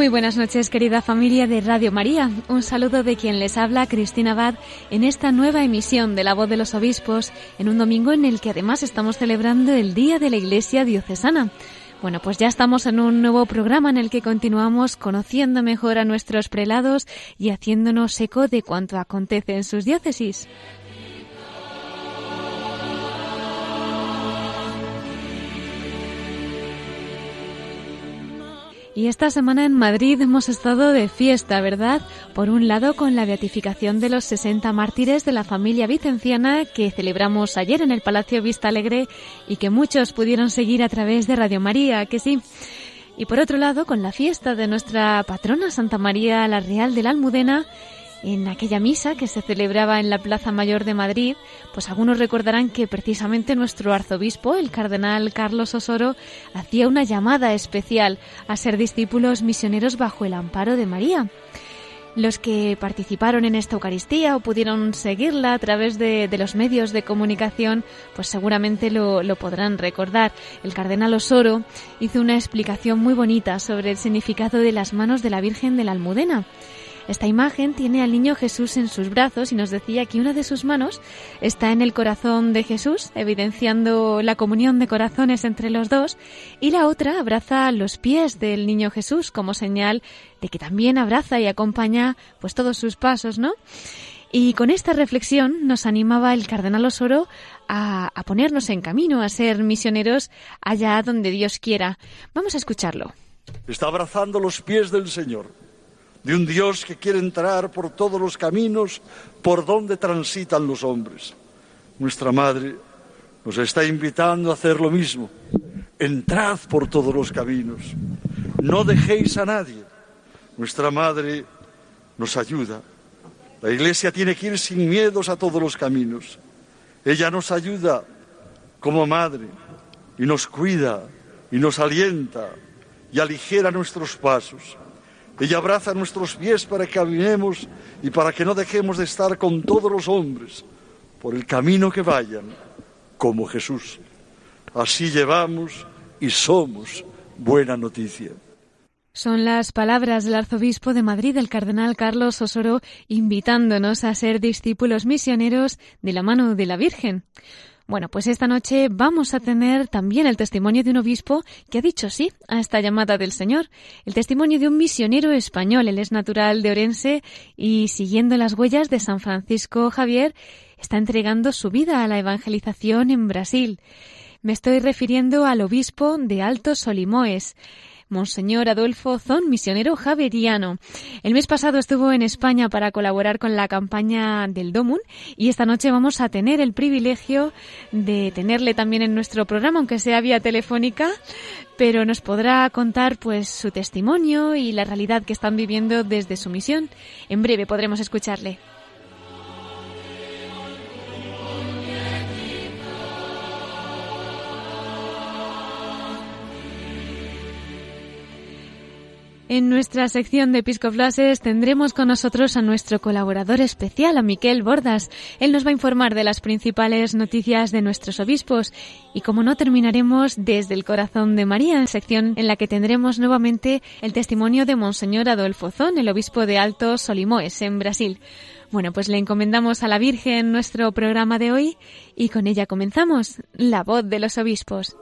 Muy buenas noches, querida familia de Radio María. Un saludo de quien les habla, Cristina Abad, en esta nueva emisión de La Voz de los Obispos, en un domingo en el que además estamos celebrando el Día de la Iglesia Diocesana. Bueno, pues ya estamos en un nuevo programa en el que continuamos conociendo mejor a nuestros prelados y haciéndonos eco de cuanto acontece en sus diócesis. Y esta semana en Madrid hemos estado de fiesta, ¿verdad? Por un lado con la beatificación de los 60 mártires de la familia vicenciana que celebramos ayer en el Palacio Vista Alegre y que muchos pudieron seguir a través de Radio María, que sí. Y por otro lado con la fiesta de nuestra patrona Santa María la Real de la Almudena en aquella misa que se celebraba en la Plaza Mayor de Madrid, pues algunos recordarán que precisamente nuestro arzobispo, el cardenal Carlos Osoro, hacía una llamada especial a ser discípulos misioneros bajo el amparo de María. Los que participaron en esta Eucaristía o pudieron seguirla a través de, los medios de comunicación, pues seguramente lo, lo podrán recordar. El cardenal Osoro hizo una explicación muy bonita sobre el significado de las manos de la Virgen de la Almudena. Esta imagen tiene al niño Jesús en sus brazos y nos decía que una de sus manos está en el corazón de Jesús, evidenciando la comunión de corazones entre los dos, y la otra abraza los pies del niño Jesús como señal de que también abraza y acompaña pues todos sus pasos, ¿no? Y con esta reflexión nos animaba el cardenal Osoro a, a ponernos en camino, a ser misioneros allá donde Dios quiera. Vamos a escucharlo. Está abrazando los pies del Señor de un Dios que quiere entrar por todos los caminos por donde transitan los hombres. Nuestra Madre nos está invitando a hacer lo mismo. Entrad por todos los caminos. No dejéis a nadie. Nuestra Madre nos ayuda. La Iglesia tiene que ir sin miedos a todos los caminos. Ella nos ayuda como madre y nos cuida y nos alienta y aligera nuestros pasos. Ella abraza nuestros pies para que caminemos y para que no dejemos de estar con todos los hombres por el camino que vayan, como Jesús. Así llevamos y somos buena noticia. Son las palabras del arzobispo de Madrid, el cardenal Carlos Osoro, invitándonos a ser discípulos misioneros de la mano de la Virgen. Bueno, pues esta noche vamos a tener también el testimonio de un obispo que ha dicho sí a esta llamada del Señor, el testimonio de un misionero español, él es natural de Orense y siguiendo las huellas de San Francisco Javier, está entregando su vida a la evangelización en Brasil. Me estoy refiriendo al obispo de Alto Solimoes. Monseñor Adolfo Zon, misionero javeriano. El mes pasado estuvo en España para colaborar con la campaña del DOMUN y esta noche vamos a tener el privilegio de tenerle también en nuestro programa, aunque sea vía telefónica, pero nos podrá contar pues su testimonio y la realidad que están viviendo desde su misión. En breve podremos escucharle. En nuestra sección de Episcoflases tendremos con nosotros a nuestro colaborador especial, a Miquel Bordas. Él nos va a informar de las principales noticias de nuestros obispos y como no terminaremos desde el corazón de María, sección en la que tendremos nuevamente el testimonio de Monseñor Adolfo Zón, el obispo de Alto Solimoes, en Brasil. Bueno, pues le encomendamos a la Virgen nuestro programa de hoy y con ella comenzamos, la voz de los obispos.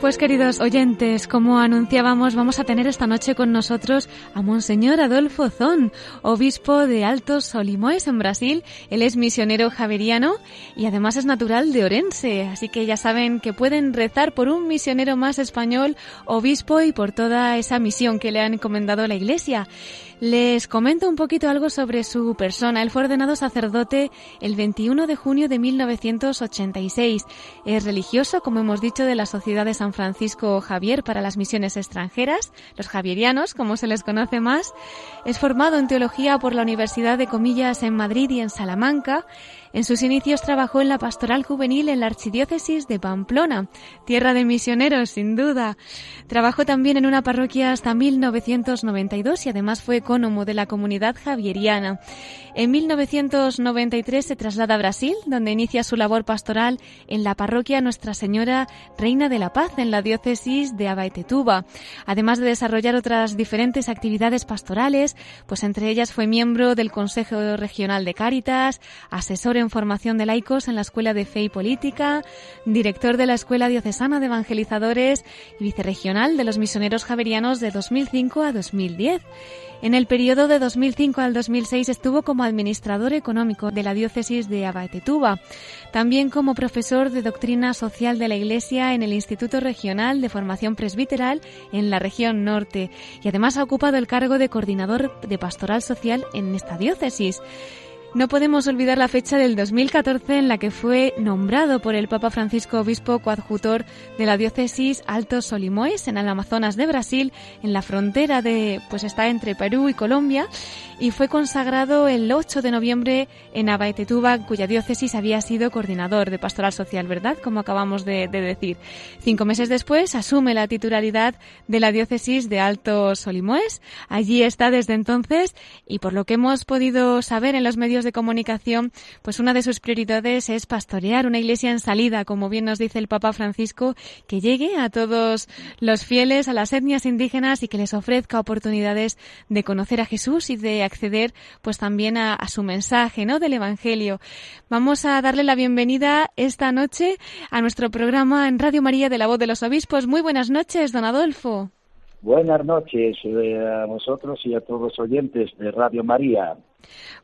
Pues queridos oyentes, como anunciábamos, vamos a tener esta noche con nosotros a Monseñor Adolfo Zón, obispo de Altos Solimoes en Brasil. Él es misionero javeriano y además es natural de Orense, así que ya saben que pueden rezar por un misionero más español, obispo y por toda esa misión que le han encomendado la Iglesia. Les comento un poquito algo sobre su persona. Él fue ordenado sacerdote el 21 de junio de 1986. Es religioso, como hemos dicho, de la Sociedad de San Francisco Javier para las Misiones Extranjeras, los javierianos, como se les conoce más. Es formado en teología por la Universidad de Comillas en Madrid y en Salamanca. En sus inicios trabajó en la pastoral juvenil en la archidiócesis de Pamplona, tierra de misioneros, sin duda. Trabajó también en una parroquia hasta 1992 y además fue ecónomo de la comunidad javieriana. En 1993 se traslada a Brasil, donde inicia su labor pastoral en la parroquia Nuestra Señora Reina de la Paz, en la diócesis de Abaetetuba. Además de desarrollar otras diferentes actividades pastorales, pues entre ellas fue miembro del Consejo Regional de Cáritas, asesor en formación de laicos en la Escuela de Fe y Política, director de la Escuela Diocesana de Evangelizadores y vicerregional de los misioneros javerianos de 2005 a 2010. En el periodo de 2005 al 2006 estuvo como administrador económico de la diócesis de Abaetetuba, también como profesor de doctrina social de la Iglesia en el Instituto Regional de Formación Presbiteral en la región norte y además ha ocupado el cargo de coordinador de pastoral social en esta diócesis. No podemos olvidar la fecha del 2014 en la que fue nombrado por el Papa Francisco obispo coadjutor de la diócesis Alto Solimoes en el Amazonas de Brasil, en la frontera de, pues está entre Perú y Colombia, y fue consagrado el 8 de noviembre en Abaetetuba, cuya diócesis había sido coordinador de pastoral social, ¿verdad? Como acabamos de, de decir. Cinco meses después asume la titularidad de la diócesis de Alto Solimoes. Allí está desde entonces y por lo que hemos podido saber en los medios de comunicación, pues una de sus prioridades es pastorear una iglesia en salida, como bien nos dice el Papa Francisco, que llegue a todos los fieles, a las etnias indígenas y que les ofrezca oportunidades de conocer a Jesús y de acceder pues también a, su mensaje, ¿no? del Evangelio. Vamos a darle la bienvenida esta noche a nuestro programa en Radio María de la Voz de los Obispos. Muy buenas noches, don Adolfo. Buenas noches eh, a vosotros y a todos los oyentes de Radio María.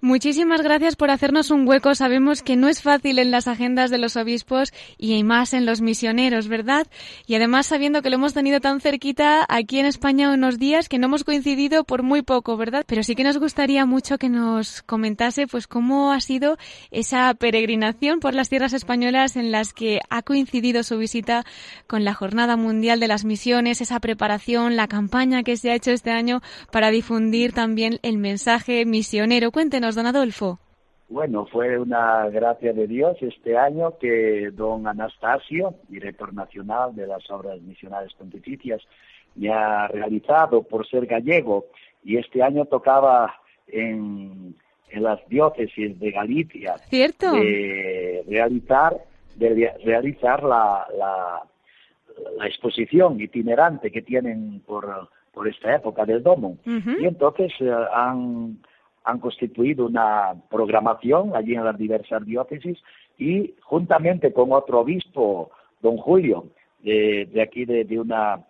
Muchísimas gracias por hacernos un hueco. Sabemos que no es fácil en las agendas de los obispos y más en los misioneros, ¿verdad? Y además sabiendo que lo hemos tenido tan cerquita aquí en España unos días que no hemos coincidido por muy poco, ¿verdad? Pero sí que nos gustaría mucho que nos comentase pues cómo ha sido esa peregrinación por las tierras españolas en las que ha coincidido su visita con la Jornada Mundial de las Misiones, esa preparación, la campaña que se ha hecho este año para difundir también el mensaje misionero Cuéntenos, don Adolfo. Bueno, fue una gracia de Dios este año que don Anastasio, director nacional de las obras misionales pontificias, me ha realizado por ser gallego y este año tocaba en, en las diócesis de Galicia ¿Cierto? de realizar, de realizar la, la, la exposición itinerante que tienen por, por esta época del domo. Uh -huh. Y entonces eh, han han constituido una programación allí en las diversas diócesis y juntamente con otro obispo, don Julio, de, de aquí de, de, una,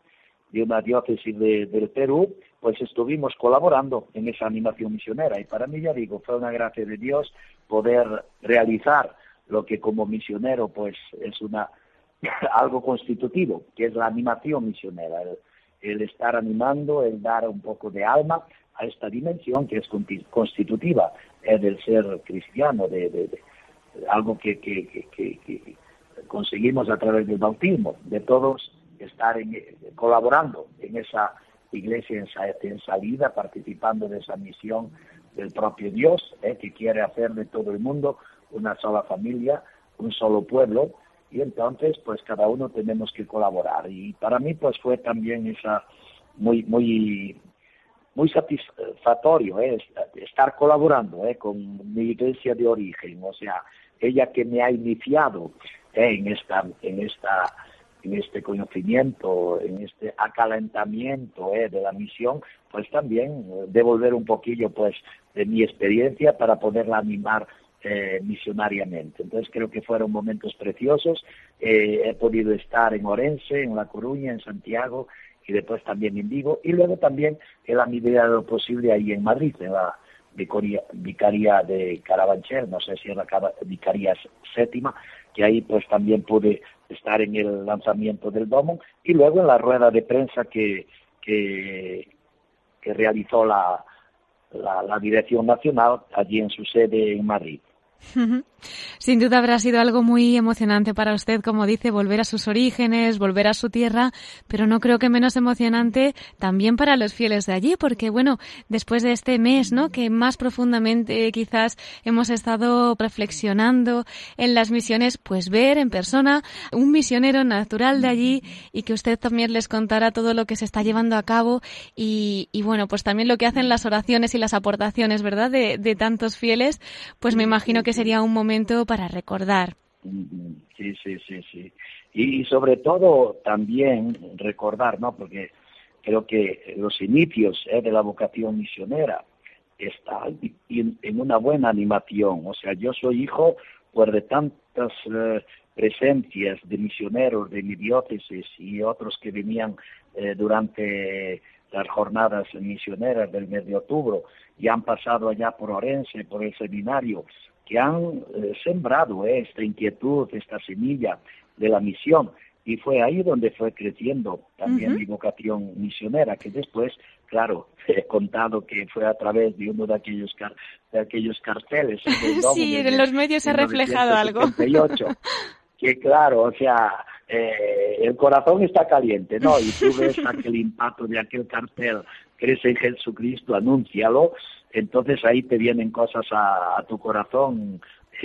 de una diócesis de, del Perú, pues estuvimos colaborando en esa animación misionera. Y para mí, ya digo, fue una gracia de Dios poder realizar lo que como misionero pues es una algo constitutivo, que es la animación misionera, el, el estar animando, el dar un poco de alma a esta dimensión que es constitutiva eh, del ser cristiano, de, algo que, conseguimos a través del bautismo, de todos estar colaborando en esa iglesia en, en, salida, participando de esa misión del propio Dios, eh, que quiere hacer de todo el mundo una sola familia, un solo pueblo, y entonces pues cada uno tenemos que colaborar. Y para mí pues fue también esa muy, muy muy satisfactorio eh, estar colaborando eh, con mi iglesia de origen, o sea, ella que me ha iniciado eh, en esta, en esta, en este conocimiento, en este acalentamiento de la misión, pues también devolver un poquillo, pues, de mi experiencia para poderla animar eh, misionariamente. Entonces creo que fueron momentos preciosos. He podido estar en Orense, en La Coruña, en Santiago y después también en Vigo y luego también en la medida de lo posible ahí en Madrid, en la vicaría, de Carabanchel, no sé si es la vicaría séptima, que ahí pues también pude estar en el lanzamiento del domo y luego en la rueda de prensa que, que, que realizó la, la, la Dirección Nacional allí en su sede en Madrid. Sin duda habrá sido algo muy emocionante para usted, como dice, volver a sus orígenes, volver a su tierra, pero no creo que menos emocionante también para los fieles de allí, porque bueno, después de este mes, ¿no? Que más profundamente quizás hemos estado reflexionando en las misiones, pues ver en persona un misionero natural de allí y que usted también les contara todo lo que se está llevando a cabo y, bueno, pues también lo que hacen las oraciones y las aportaciones, ¿verdad? De tantos fieles, pues me imagino que sería un momento para recordar. Sí, sí, sí, sí. Y sobre todo también recordar, ¿no? Porque creo que los inicios ¿eh? de la vocación misionera están en, una buena animación. O sea, yo soy hijo pues, de tantas eh, presencias de misioneros de mi diócesis y otros que venían eh, durante las jornadas misioneras del mes de octubre y han pasado allá por Orense, por el seminario, que han eh, sembrado eh, esta inquietud, esta semilla de la misión. Y fue ahí donde fue creciendo también mi vocación misionera, que después, claro, he contado que fue a través de uno de aquellos, de aquellos carteles. sí, en los medios se ha reflejado algo. que claro, o sea, eh, el corazón está caliente, ¿no? Y tú ves aquel impacto de aquel cartel, crees en Jesucristo, anúncialo, entonces ahí te vienen cosas a, tu corazón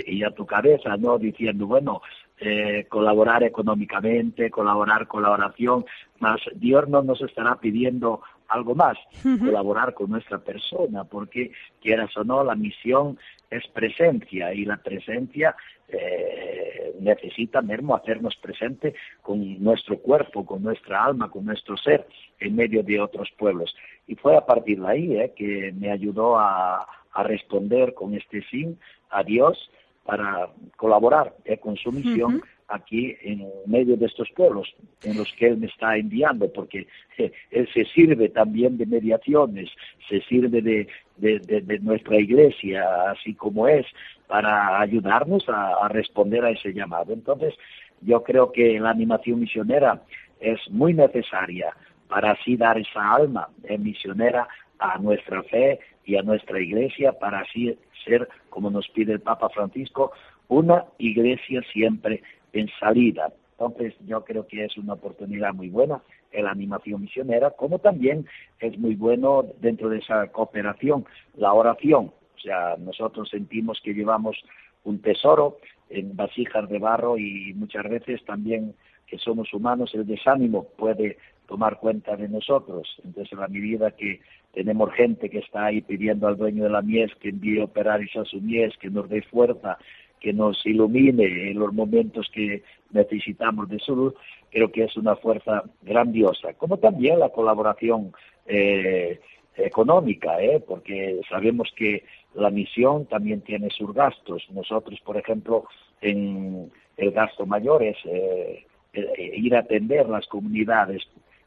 y a tu cabeza, ¿no? Diciendo, bueno, eh, colaborar económicamente, colaborar con la oración, más Dios no nos estará pidiendo algo más, colaborar con nuestra persona, porque quieras o no, la misión es presencia y la presencia eh, necesita mismo hacernos presente con nuestro cuerpo, con nuestra alma, con nuestro ser en medio de otros pueblos. Y fue a partir de ahí eh, que me ayudó a, responder con este fin a Dios para colaborar eh, con su misión aquí en medio de estos pueblos en los que Él me está enviando, porque Él se sirve también de mediaciones, se sirve de, nuestra iglesia, así como es, para ayudarnos a, responder a ese llamado. Entonces, yo creo que la animación misionera es muy necesaria para así dar esa alma misionera a nuestra fe y a nuestra iglesia, para así ser, como nos pide el Papa Francisco, una iglesia siempre en salida. Entonces yo creo que es una oportunidad muy buena en la animación misionera, como también es muy bueno dentro de esa cooperación la oración. O sea, nosotros sentimos que llevamos un tesoro en vasijas de barro y muchas veces también que somos humanos, el desánimo puede tomar cuenta de nosotros. Entonces, en la medida que tenemos gente que está ahí pidiendo al dueño de la mies que envíe operarios a su mies, que nos dé fuerza, que nos ilumine en los momentos que necesitamos de salud, creo que es una fuerza grandiosa, como también la colaboración eh, económica, ¿eh? porque sabemos que la misión también tiene sus gastos. Nosotros, por ejemplo, en el gasto mayor es eh, ir a atender las comunidades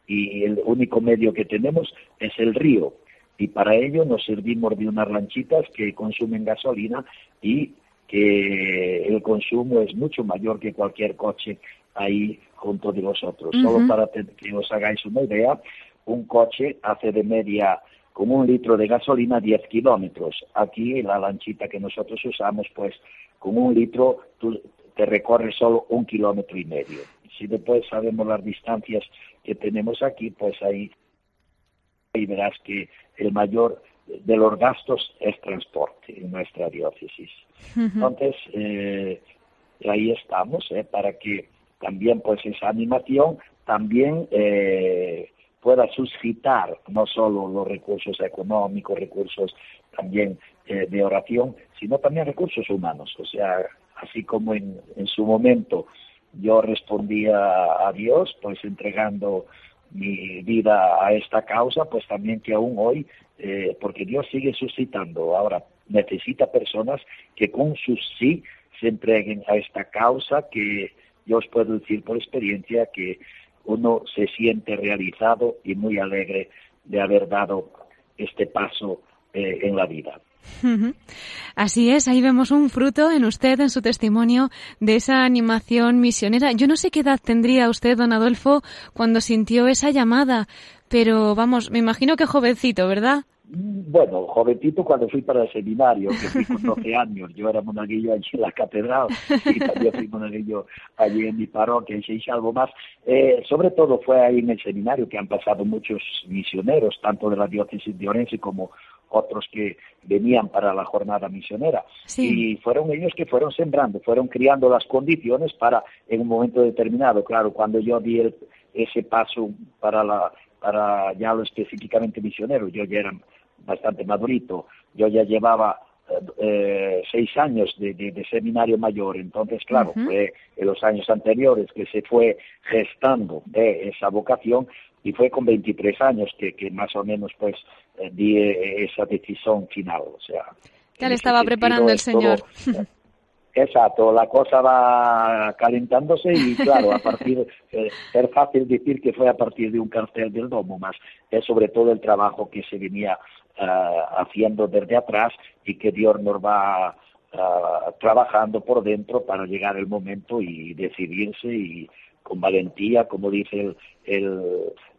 y el único medio que tenemos es el río. Y para ello nos servimos de unas lanchitas que consumen gasolina y que el consumo es mucho mayor que cualquier coche ahí junto de vosotros. Solo para que os hagáis una idea, un coche hace de media con un litro de gasolina 10 kilómetros. Aquí la lanchita que nosotros usamos, pues con un litro tú te recorres solo un kilómetro y medio. Si después sabemos las distancias que tenemos aquí, pues ahí y verás que el mayor de los gastos es transporte en nuestra diócesis. Entonces, eh, ahí estamos, eh, para que también pues esa animación también eh, pueda suscitar no solo los recursos económicos, recursos también de oración, sino también recursos humanos. O sea, así como en, en su momento yo respondía a Dios, pues entregando mi vida a esta causa, pues también que aún hoy, eh, porque Dios sigue suscitando, ahora necesita personas que con su sí se entreguen a esta causa, que yo os puedo decir por experiencia que uno se siente realizado y muy alegre de haber dado este paso eh, en la vida. Así es, ahí vemos un fruto en usted, en su testimonio, de esa animación misionera. Yo no sé qué edad tendría usted, don Adolfo, cuando sintió esa llamada, pero vamos, me imagino que jovencito, ¿verdad? Bueno, jovencito cuando fui para el seminario, que fui con 12 años, yo era monaguillo allí en la catedral y también fui monaguillo allí en mi parroquia, y se algo más. Eh, sobre todo fue ahí en el seminario que han pasado muchos misioneros, tanto de la diócesis de Orense como otros que venían para la jornada misionera. Y fueron ellos que fueron sembrando, fueron criando las condiciones para, en un momento determinado, claro, cuando yo di ese paso para, la, para ya lo específicamente misionero, yo ya era bastante madurito, yo ya llevaba eh, seis años de, seminario mayor. Entonces, claro, fue en los años anteriores que se fue gestando esa vocación y fue con 23 años que, que más o menos pues eh, di eh, esa decisión final. O sea, ya le estaba preparando el Señor. Exacto, la cosa va calentándose y claro, a partir, eh, es fácil decir que fue a partir de un cartel del domo, más es sobre todo el trabajo que se venía haciendo desde atrás y que Dios nos va trabajando por dentro para llegar el momento y decidirse y con valentía, como dice el, el,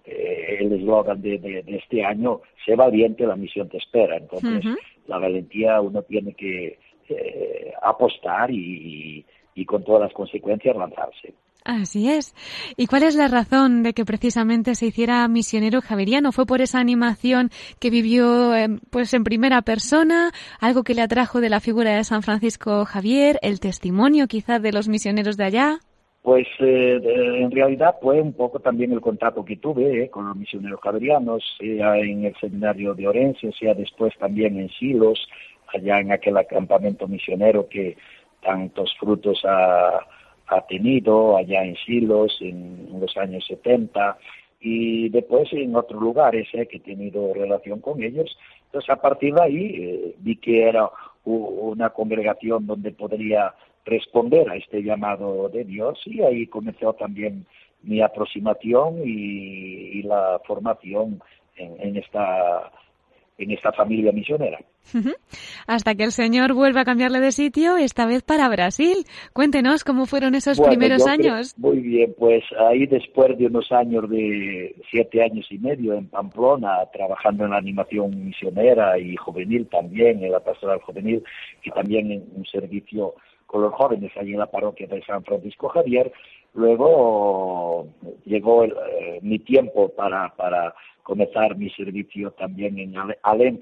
eh, el eslogan de, de, este año, sé valiente, la misión te espera. Entonces, la valentía uno tiene que eh, apostar y, y, con todas las consecuencias lanzarse. Así es. ¿Y cuál es la razón de que precisamente se hiciera misionero javeriano? ¿Fue por esa animación que vivió eh, pues en primera persona, algo que le atrajo de la figura de San Francisco Javier, el testimonio quizás de los misioneros de allá? Pues eh, en realidad fue un poco también el contacto que tuve eh, con los misioneros javerianos, sea en el seminario de Orense, sea después también en Silos, allá en aquel acampamento misionero que tantos frutos ha, tenido, allá en Silos en, los años 70, y después en otros lugares eh, que he tenido relación con ellos. Entonces a partir de ahí vi que era una congregación donde podría responder a este llamado de Dios y ahí comenzó también mi aproximación y, la formación en, esta en esta familia misionera. Hasta que el Señor vuelve a cambiarle de sitio, esta vez para Brasil. Cuéntenos cómo fueron esos primeros años. muy bien, pues ahí después de unos años de siete años y medio en Pamplona, trabajando en la animación misionera y juvenil también, en la pastoral juvenil y también en un servicio con los jóvenes allí en la parroquia de San Francisco Javier. Luego llegó eh, mi tiempo para, para comenzar mi servicio también en Alén,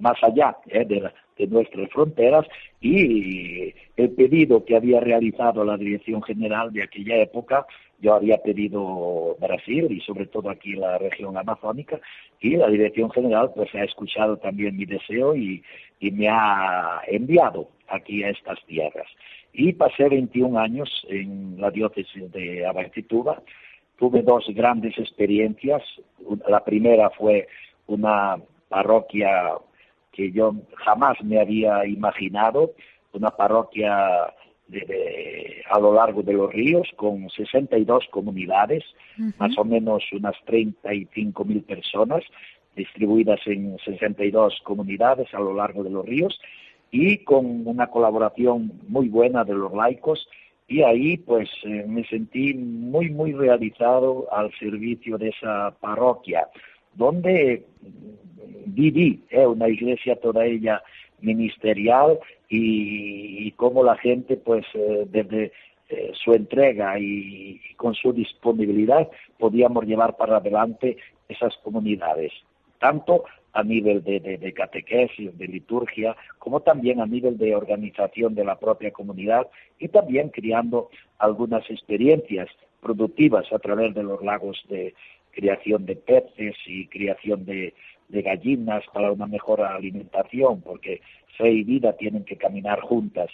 más allá eh, de, de, nuestras fronteras y el pedido que había realizado la Dirección General de aquella época, yo había pedido Brasil y sobre todo aquí la región amazónica y la Dirección General pues ha escuchado también mi deseo y, y me ha enviado aquí a estas tierras. Y pasé 21 años en la diócesis de Abaitituba. Tuve dos grandes experiencias. La primera fue una parroquia que yo jamás me había imaginado, una parroquia a lo largo de los ríos con 62 comunidades, más o menos unas 35 mil personas distribuidas en 62 comunidades a lo largo de los ríos y con una colaboración muy buena de los laicos y ahí pues eh, me sentí muy muy realizado al servicio de esa parroquia donde viví eh, una iglesia toda ella ministerial y, como la gente pues eh, desde eh, su entrega y, con su disponibilidad podíamos llevar para adelante esas comunidades tanto a nivel de, de, catequesis, de liturgia, como también a nivel de organización de la propia comunidad y también creando algunas experiencias productivas a través de los lagos de creación de peces y creación de, gallinas para una mejor alimentación, porque fe y vida tienen que caminar juntas.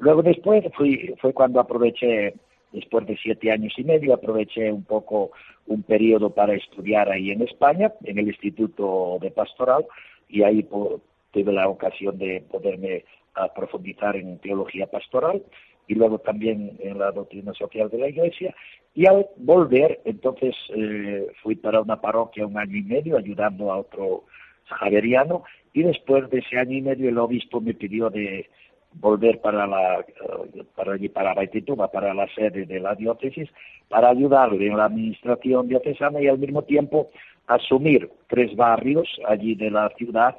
Luego después fui, fue cuando aproveché después de siete años y medio, aproveché un poco un periodo para estudiar ahí en España, en el Instituto de Pastoral, y ahí tuve la ocasión de poderme profundizar en teología pastoral. y luego también en la doctrina social de la Iglesia. Y al volver, entonces eh, fui para una parroquia un año y medio ayudando a otro javeriano y después de ese año y medio el obispo me pidió de volver para la eh, para para para la sede de la diócesis, para ayudarle en la administración diocesana y al mismo tiempo asumir tres barrios allí de la ciudad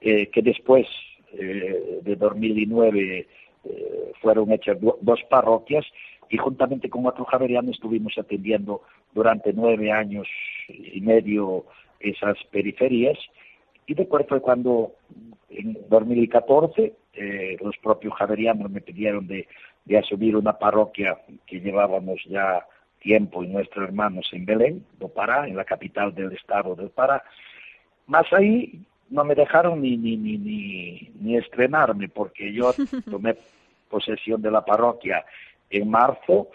eh, que después eh, de 2009 eh, fueron hechas dos parroquias y juntamente con otro javeriano estuvimos atendiendo durante nueve años y medio esas periferias. Y después fue cuando en 2014 eh, los propios javerianos me pidieron de, de asumir una parroquia que llevábamos ya tiempo y nuestros hermanos en Belén, do Pará, en la capital del estado del Pará. Más ahí no me dejaron ni, ni, ni, ni, ni estrenarme porque yo tomé posesión de la parroquia en marzo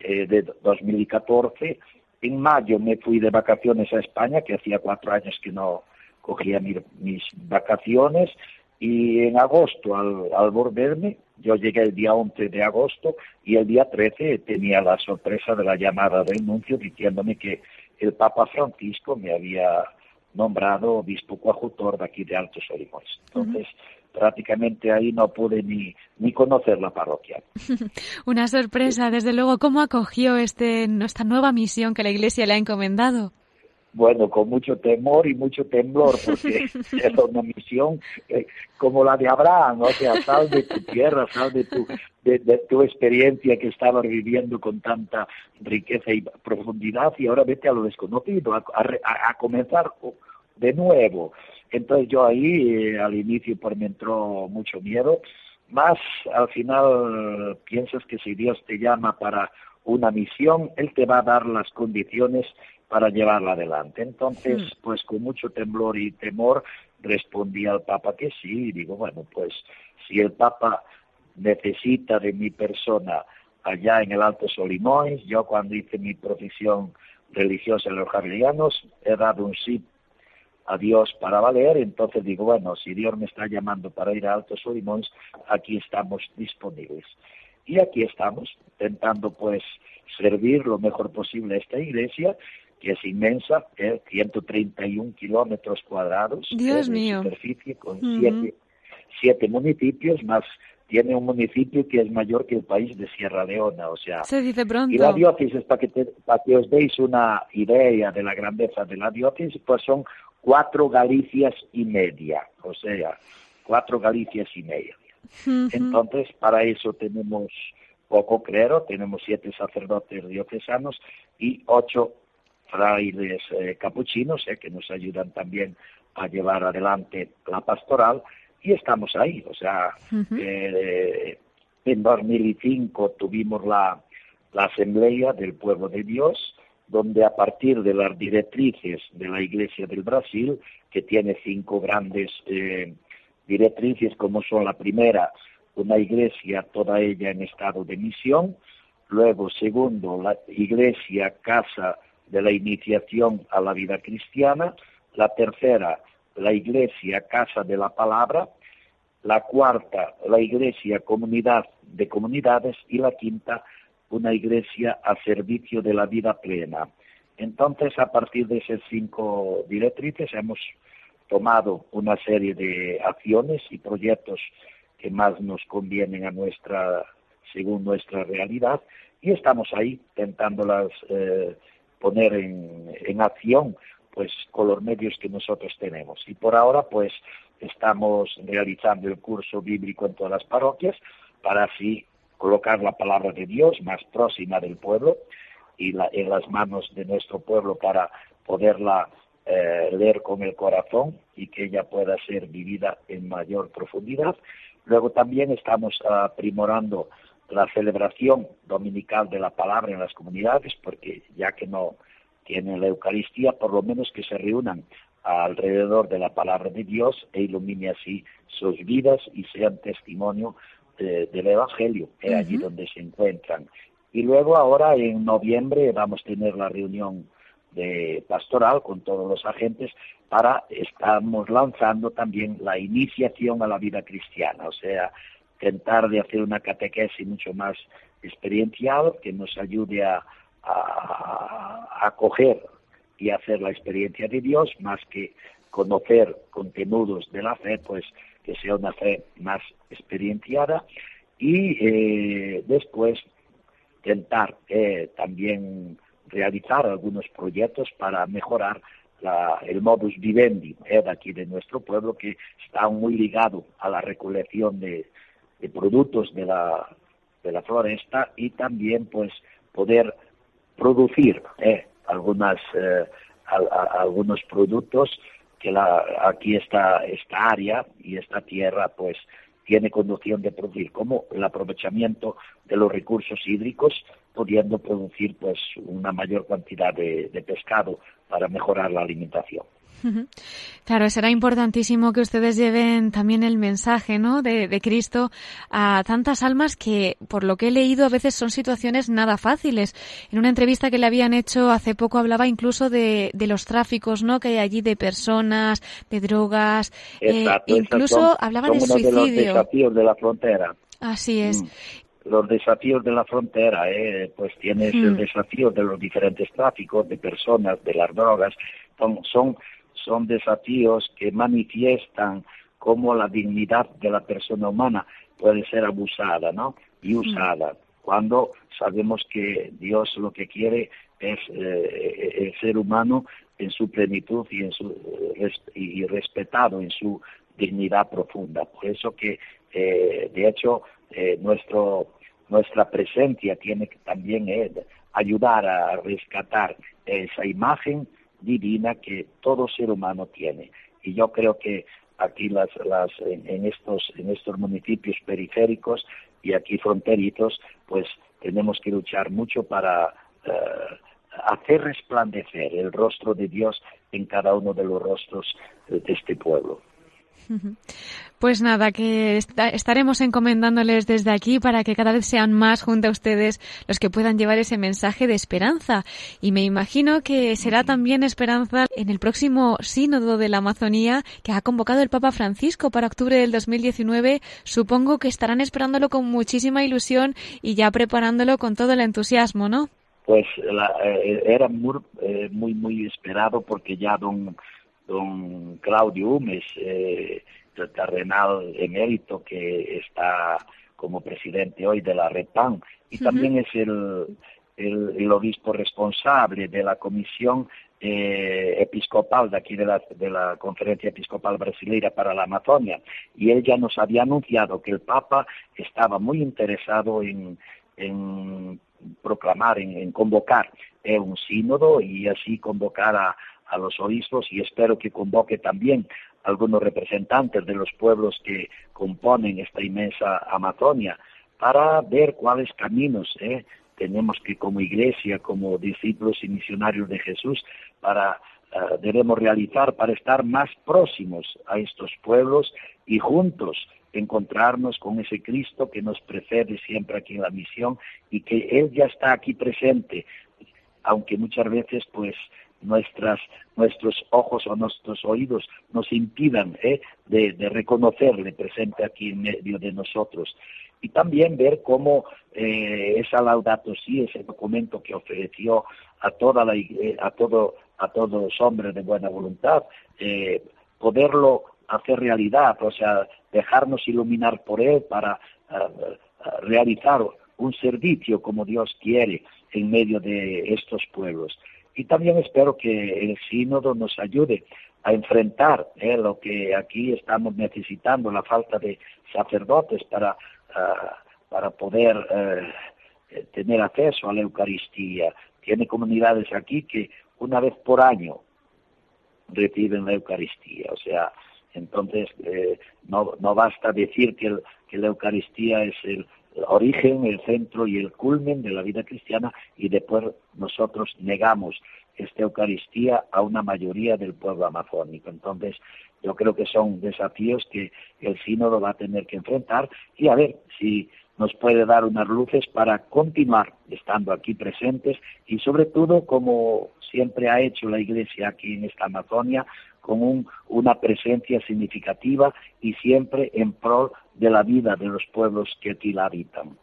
eh, de 2014. En mayo me fui de vacaciones a España, que hacía cuatro años que no cogía mis vacaciones. Y en agosto, al, al volverme, yo llegué el día 11 de agosto y el día 13 tenía la sorpresa de la llamada del nuncio diciéndome que el Papa Francisco me había nombrado obispo coadjutor de aquí de Altos Olivos. Entonces, prácticamente ahí no pude ni, ni conocer la parroquia. Una sorpresa, desde luego. ¿Cómo acogió este, esta nueva misión que la Iglesia le ha encomendado? Bueno, con mucho temor y mucho temblor, porque es una misión eh, como la de Abraham, o sea, sal de tu tierra, sal de tu, de, tu experiencia que estabas viviendo con tanta riqueza y profundidad y ahora vete a lo desconocido, a, a, comenzar de nuevo. Entonces yo ahí eh, al inicio pues me entró mucho miedo, más al final piensas que si Dios te llama para una misión, Él te va a dar las condiciones para llevarla adelante. Entonces, hmm. pues con mucho temblor y temor respondí al Papa que sí, y digo, bueno, pues si el Papa necesita de mi persona allá en el Alto Solimois, yo cuando hice mi profesión religiosa en los javerianos, he dado un sí a Dios para valer, entonces digo, bueno, si Dios me está llamando para ir a Alto Solimois, aquí estamos disponibles. Y aquí estamos, intentando pues servir lo mejor posible a esta iglesia que es inmensa, ¿eh? 131 kilómetros cuadrados Dios de mío. superficie, con siete, siete municipios, más tiene un municipio que es mayor que el país de Sierra Leona, o sea... Se dice pronto. Y la diócesis, para que, para que os deis una idea de la grandeza de la diócesis, pues son cuatro Galicias y media, o sea, cuatro Galicias y media. Entonces, para eso tenemos poco clero, tenemos siete sacerdotes diocesanos y ocho frailes eh, capuchinos eh, que nos ayudan también a llevar adelante la pastoral y estamos ahí. O sea, eh, en 2005 tuvimos la, la Asamblea del Pueblo de Dios, donde a partir de las directrices de la Iglesia del Brasil, que tiene cinco grandes directrices, como son la primera, una iglesia toda ella en estado de misión, luego segundo, la iglesia casa de la iniciación a la vida cristiana, la tercera, la iglesia, casa de la palabra, la cuarta, la iglesia, comunidad de comunidades y la quinta, una iglesia a servicio de la vida plena. Entonces, a partir de esas cinco directrices hemos tomado una serie de acciones y proyectos que más nos convienen a nuestra, según nuestra realidad, y estamos ahí intentándolas eh, poner en, acción pues con los medios que nosotros tenemos. Y por ahora pues estamos realizando el curso bíblico en todas las parroquias para así colocar la palabra de Dios más próxima del pueblo y la, en las manos de nuestro pueblo para poderla eh, leer con el corazón y que ella pueda ser vivida en mayor profundidad. Luego también estamos aprimorando la celebración dominical de la palabra en las comunidades, porque ya que no tienen la Eucaristía, por lo menos que se reúnan alrededor de la palabra de Dios e ilumine así sus vidas y sean testimonio del Evangelio, es allí donde se encuentran. Y luego ahora en noviembre vamos a tener la reunión de pastoral con todos los agentes para estamos lanzando también la iniciación a la vida cristiana, o sea, tentar de hacer una catequesis mucho más experiencial que nos ayude a, a, acoger y hacer la experiencia de Dios más que conocer contenidos de la fe, pues que sea una fe más experienciada. Y eh, después tentar eh, también realizar algunos proyectos para mejorar el modus vivendi eh, de aquí de nuestro pueblo que está muy ligado a la recolección de, productos de la, de la floresta y también pues poder producir eh, algunas eh, algunos productos que la, aquí está esta área y esta tierra pues tiene condición de producir, como el aprovechamiento de los recursos hídricos, pudiendo producir pues una mayor cantidad de pescado para mejorar la alimentación. Claro, será importantísimo que ustedes lleven también el mensaje ¿no? de, Cristo a tantas almas que, por lo que he leído, a veces son situaciones nada fáciles. En una entrevista que le habían hecho hace poco hablaba incluso de, los tráficos ¿no? que hay allí de personas, de drogas, eh, incluso hablaban de suicidio. De los desafíos de la frontera. Así es. Mm los desafíos de la frontera, eh, pues tienes el mm. desafío de los diferentes tráficos de personas, de las drogas, son, son, son desafíos que manifiestan cómo la dignidad de la persona humana puede ser abusada, ¿no? Y mm. usada. Cuando sabemos que Dios lo que quiere es eh, el ser humano en su plenitud y en su y respetado en su dignidad profunda. Por eso que, eh, de hecho, eh, nuestro, nuestra presencia tiene que también eh, ayudar a rescatar esa imagen divina que todo ser humano tiene. Y yo creo que aquí las, las, en, estos, en estos municipios periféricos y aquí fronterizos, pues tenemos que luchar mucho para eh, hacer resplandecer el rostro de Dios en cada uno de los rostros de este pueblo. Pues nada, que estaremos encomendándoles desde aquí para que cada vez sean más junto a ustedes los que puedan llevar ese mensaje de esperanza. Y me imagino que será también esperanza en el próximo sínodo de la Amazonía que ha convocado el Papa Francisco para octubre del 2019. Supongo que estarán esperándolo con muchísima ilusión y ya preparándolo con todo el entusiasmo, ¿no? Pues eh, era muy, eh, muy, muy esperado porque ya don don Claudio Humes, eh, el cardenal emérito que está como presidente hoy de la REPAN, y también es el, el, obispo responsable de la comisión eh, episcopal de aquí de la, de la Conferencia Episcopal Brasileira para la Amazonia. Y él ya nos había anunciado que el Papa estaba muy interesado en, en proclamar, en, en convocar eh, un sínodo y así convocar a, a los obispos y espero que convoque también algunos representantes de los pueblos que componen esta inmensa Amazonia para ver cuáles caminos ¿eh? tenemos que como iglesia, como discípulos y misionarios de Jesús, para eh, debemos realizar para estar más próximos a estos pueblos y juntos encontrarnos con ese Cristo que nos precede siempre aquí en la misión y que Él ya está aquí presente, aunque muchas veces pues nuestras, nuestros ojos o nuestros oídos nos impidan ¿eh? de, reconocerle presente aquí en medio de nosotros. Y también ver cómo eh, esa laudato sí, ese documento que ofreció a toda la a todo a todos los hombres de buena voluntad, eh, poderlo hacer realidad, o sea, dejarnos iluminar por él para realizar un servicio como Dios quiere en medio de estos pueblos. Y también espero que el sínodo nos ayude a enfrentar eh, lo que aquí estamos necesitando, la falta de sacerdotes para, ah, para poder eh, tener acceso a la Eucaristía. Tiene comunidades aquí que una vez por año reciben la Eucaristía. O sea, entonces eh, no, no basta decir que, que la Eucaristía es el, origen, el centro y el culmen de la vida cristiana y después nosotros negamos esta Eucaristía a una mayoría del pueblo amazónico. Entonces, yo creo que son desafíos que el sínodo va a tener que enfrentar y a ver si nos puede dar unas luces para continuar estando aquí presentes y sobre todo, como siempre ha hecho la Iglesia aquí en esta Amazonia, con una presencia significativa y siempre en pro de la vida de los pueblos que aquí la habitan.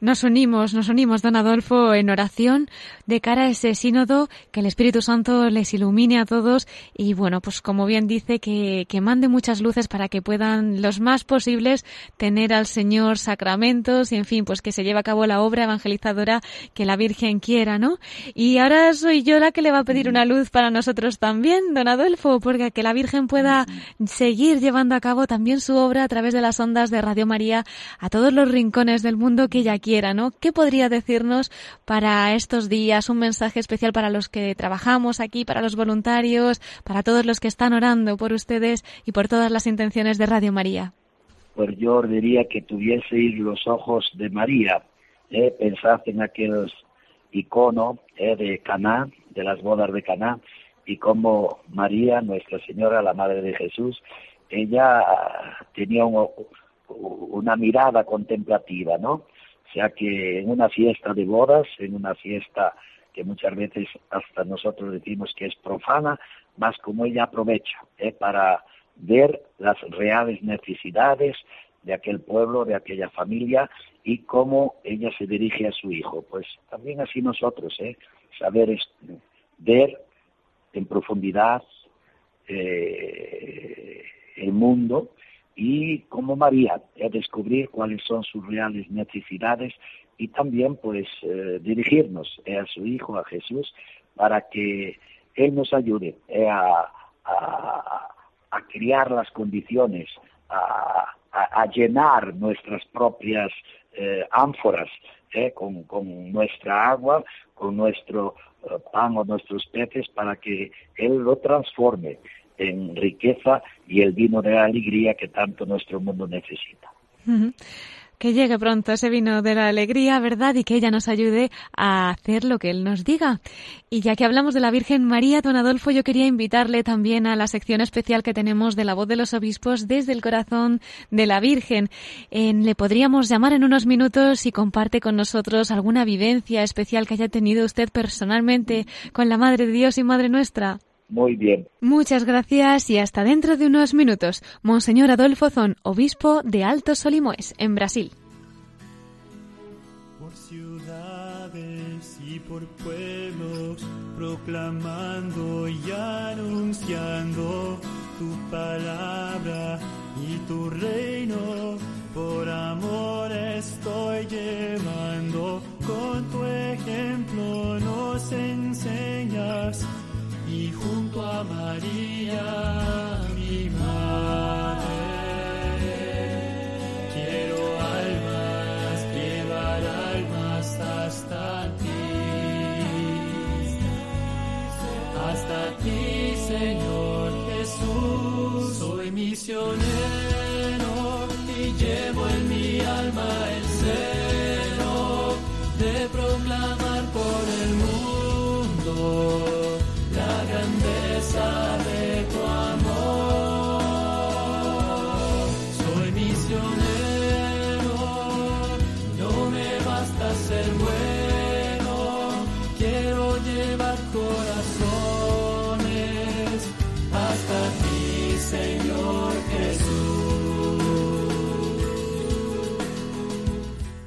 Nos unimos, nos unimos, don Adolfo, en oración de cara a ese sínodo, que el Espíritu Santo les ilumine a todos y, bueno, pues como bien dice, que, que mande muchas luces para que puedan los más posibles tener al Señor sacramentos y, en fin, pues que se lleve a cabo la obra evangelizadora que la Virgen quiera, ¿no? Y ahora soy yo la que le va a pedir una luz para nosotros también, don Adolfo, porque que la Virgen pueda seguir llevando a cabo también su obra a través de las ondas de Radio María a todos los rincones del mundo que ella quiera, ¿no? ¿Qué podría decirnos para estos días? Un mensaje especial para los que trabajamos aquí, para los voluntarios, para todos los que están orando por ustedes y por todas las intenciones de Radio María. Pues yo diría que tuvieseis los ojos de María. ¿eh? Pensad en aquel icono ¿eh? de Caná, de las bodas de Caná, y cómo María, Nuestra Señora, la Madre de Jesús, ella tenía un, una mirada contemplativa, ¿no? O sea que en una fiesta de bodas, en una fiesta que muchas veces hasta nosotros decimos que es profana, más como ella aprovecha ¿eh? para ver las reales necesidades de aquel pueblo, de aquella familia y cómo ella se dirige a su hijo. Pues también así nosotros, ¿eh? saber ver en profundidad eh, el mundo y como María, a descubrir cuáles son sus reales necesidades y también pues eh, dirigirnos eh, a su Hijo, a Jesús, para que Él nos ayude eh, a, a, a, crear las condiciones, a, a llenar nuestras propias ánforas con, con, nuestra agua, con nuestro pan o nuestros peces, para que Él lo transforme en riqueza y el vino de la alegría que tanto nuestro mundo necesita. Que llegue pronto ese vino de la alegría, ¿verdad? Y que ella nos ayude a hacer lo que Él nos diga. Y ya que hablamos de la Virgen María, don Adolfo, yo quería invitarle también a la sección especial que tenemos de la voz de los obispos desde el corazón de la Virgen. le podríamos llamar en unos minutos y comparte con nosotros alguna vivencia especial que haya tenido usted personalmente con la Madre de Dios y Madre nuestra. Muy bien. Muchas gracias y hasta dentro de unos minutos. Monseñor Adolfo Zón, obispo de Alto Solimoes, en Brasil. Por ciudades y por pueblos, proclamando y anunciando tu palabra y tu reino. Por amor estoy llevando, con tu ejemplo nos enseñas junto a María, mi madre, quiero almas, llevar almas hasta ti, hasta ti, Señor Jesús, soy misionero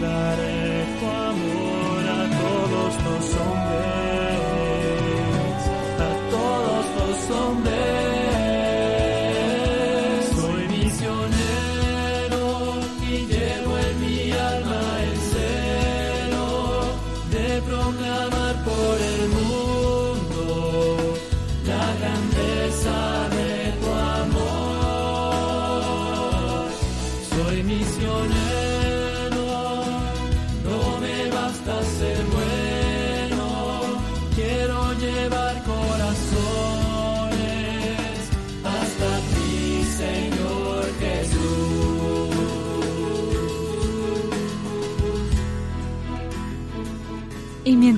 that I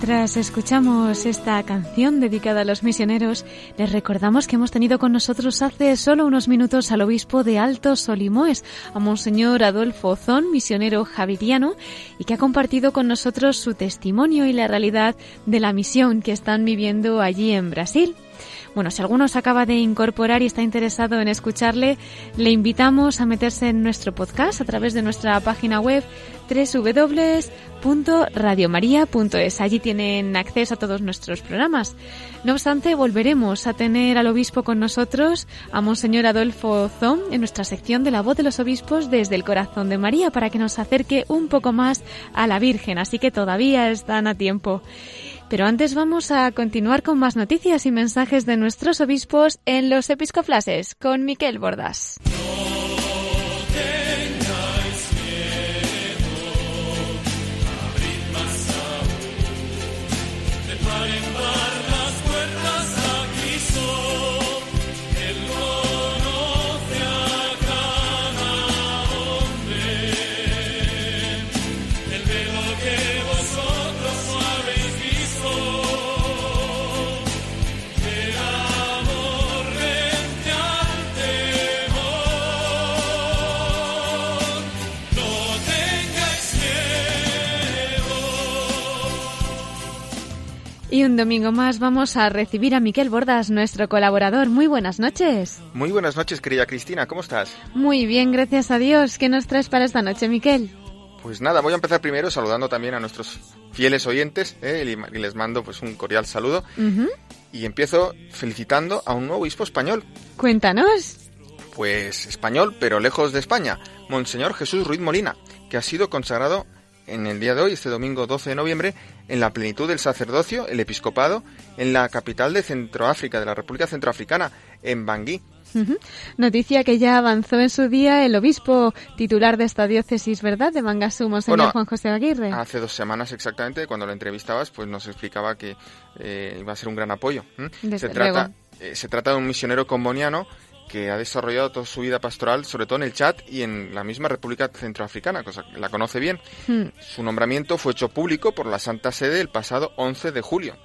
mientras escuchamos esta canción dedicada a los misioneros, les recordamos que hemos tenido con nosotros hace solo unos minutos al obispo de Alto Solimoes, a Monseñor Adolfo Ozón, misionero javeriano, y que ha compartido con nosotros su testimonio y la realidad de la misión que están viviendo allí en Brasil. Bueno, si alguno se acaba de incorporar y está interesado en escucharle, le invitamos a meterse en nuestro podcast a través de nuestra página web www.radiomaria.es. Allí tienen acceso a todos nuestros programas. No obstante, volveremos a tener al obispo con nosotros, a Monseñor Adolfo Zom, en nuestra sección de la voz de los obispos desde el corazón de María, para que nos acerque un poco más a la Virgen. Así que todavía están a tiempo. Pero antes vamos a continuar con más noticias y mensajes de nuestros obispos en los episcoflases con Miquel Bordas. Y un domingo más vamos a recibir a Miquel Bordas, nuestro colaborador. Muy buenas noches. Muy buenas noches, querida Cristina. ¿Cómo estás? Muy bien, gracias a Dios. ¿Qué nos traes para esta noche, Miquel? Pues nada, voy a empezar primero saludando también a nuestros fieles oyentes ¿eh? y les mando pues un cordial saludo. Y empiezo felicitando a un nuevo obispo español. Cuéntanos. Pues español, pero lejos de España, Monseñor Jesús Ruiz Molina, que ha sido consagrado en el día de hoy, este domingo 12 de noviembre, en la plenitud del sacerdocio, el episcopado, en la capital de Centroáfrica, de la República Centroafricana, en Bangui. Noticia que ya avanzó en su día el obispo titular de esta diócesis, ¿verdad? De Mangasú, Monseñor Juan José Aguirre. Hace dos semanas exactamente, cuando lo entrevistabas, pues nos explicaba que eh, iba a ser un gran apoyo. se, trata, eh, se trata de un misionero comboniano que ha desarrollado toda su vida pastoral, sobre todo en el Chad y en la misma República Centroafricana, cosa que la conoce bien. Hmm. Su nombramiento fue hecho público por la Santa Sede el pasado 11 de julio.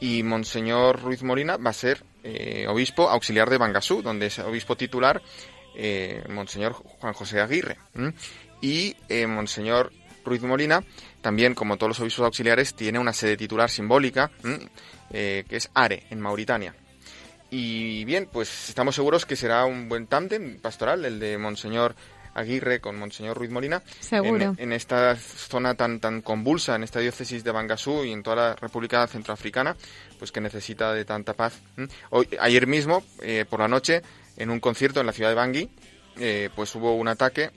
Y Monseñor Ruiz Molina va a ser eh, obispo auxiliar de Bangasú, donde es obispo titular eh, Monseñor Juan José Aguirre. Y eh, Monseñor Ruiz Molina, también como todos los obispos auxiliares, tiene una sede titular simbólica, que es Are, en Mauritania. Y bien, pues estamos seguros que será un buen tándem pastoral el de Monseñor Aguirre con Monseñor Ruiz Molina. Seguro. En, esta zona tan, tan convulsa, en esta diócesis de Bangasú y en toda la República Centroafricana, pues que necesita de tanta paz. Hoy, ayer mismo, eh, por la noche, en un concierto en la ciudad de Bangui, eh, pues hubo un ataque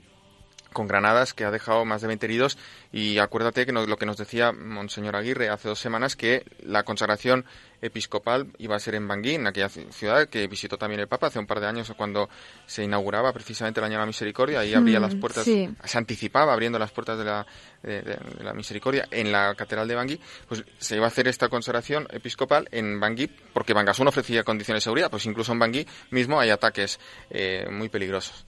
con granadas que ha dejado más de 20 heridos. Y acuérdate que lo que nos decía Monseñor Aguirre hace dos semanas que la consagración episcopal iba a ser en Bangui, en aquella ciudad que visitó también el Papa hace un par de años cuando se inauguraba precisamente el Año de la Misericordia, ahí abría las puertas, se anticipaba abriendo las puertas de la, de, la Misericordia en la Catedral de Bangui, pues se iba a hacer esta consagración episcopal en Bangui porque Bangasú no ofrecía condiciones de seguridad, pues incluso en Bangui mismo hay ataques eh, muy peligrosos.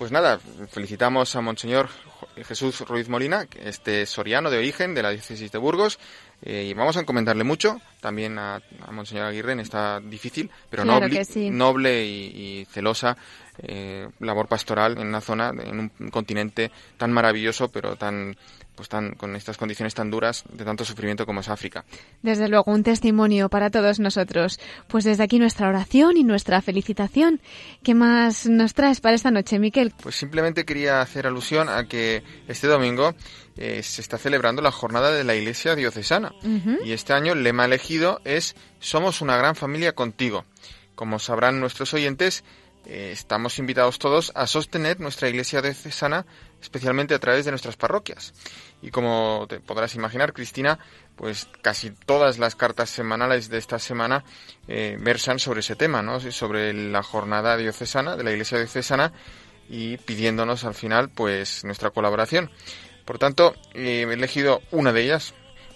Pues nada, felicitamos a Monseñor Jesús Ruiz Molina, este soriano de origen de la diócesis de Burgos, eh, y vamos a encomendarle mucho también a, Monseñor Aguirre en esta difícil, pero noble, noble y, celosa eh, labor pastoral en una zona, en un continente tan maravilloso, pero tan pues tan, con estas condiciones tan duras de tanto sufrimiento como es África. Desde luego, un testimonio para todos nosotros. Pues desde aquí nuestra oración y nuestra felicitación. ¿Qué más nos traes para esta noche, Miquel? Pues simplemente quería hacer alusión a que este domingo eh, se está celebrando la jornada de la Iglesia Diocesana. Y este año el lema elegido es Somos una gran familia contigo. Como sabrán nuestros oyentes, eh, estamos invitados todos a sostener nuestra iglesia diocesana, especialmente a través de nuestras parroquias. Y como te podrás imaginar, Cristina, pues casi todas las cartas semanales de esta semana eh, versan sobre ese tema, ¿no? Sobre la jornada diocesana, de la iglesia diocesana, y pidiéndonos al final, pues, nuestra colaboración. Por tanto, eh, he elegido una de ellas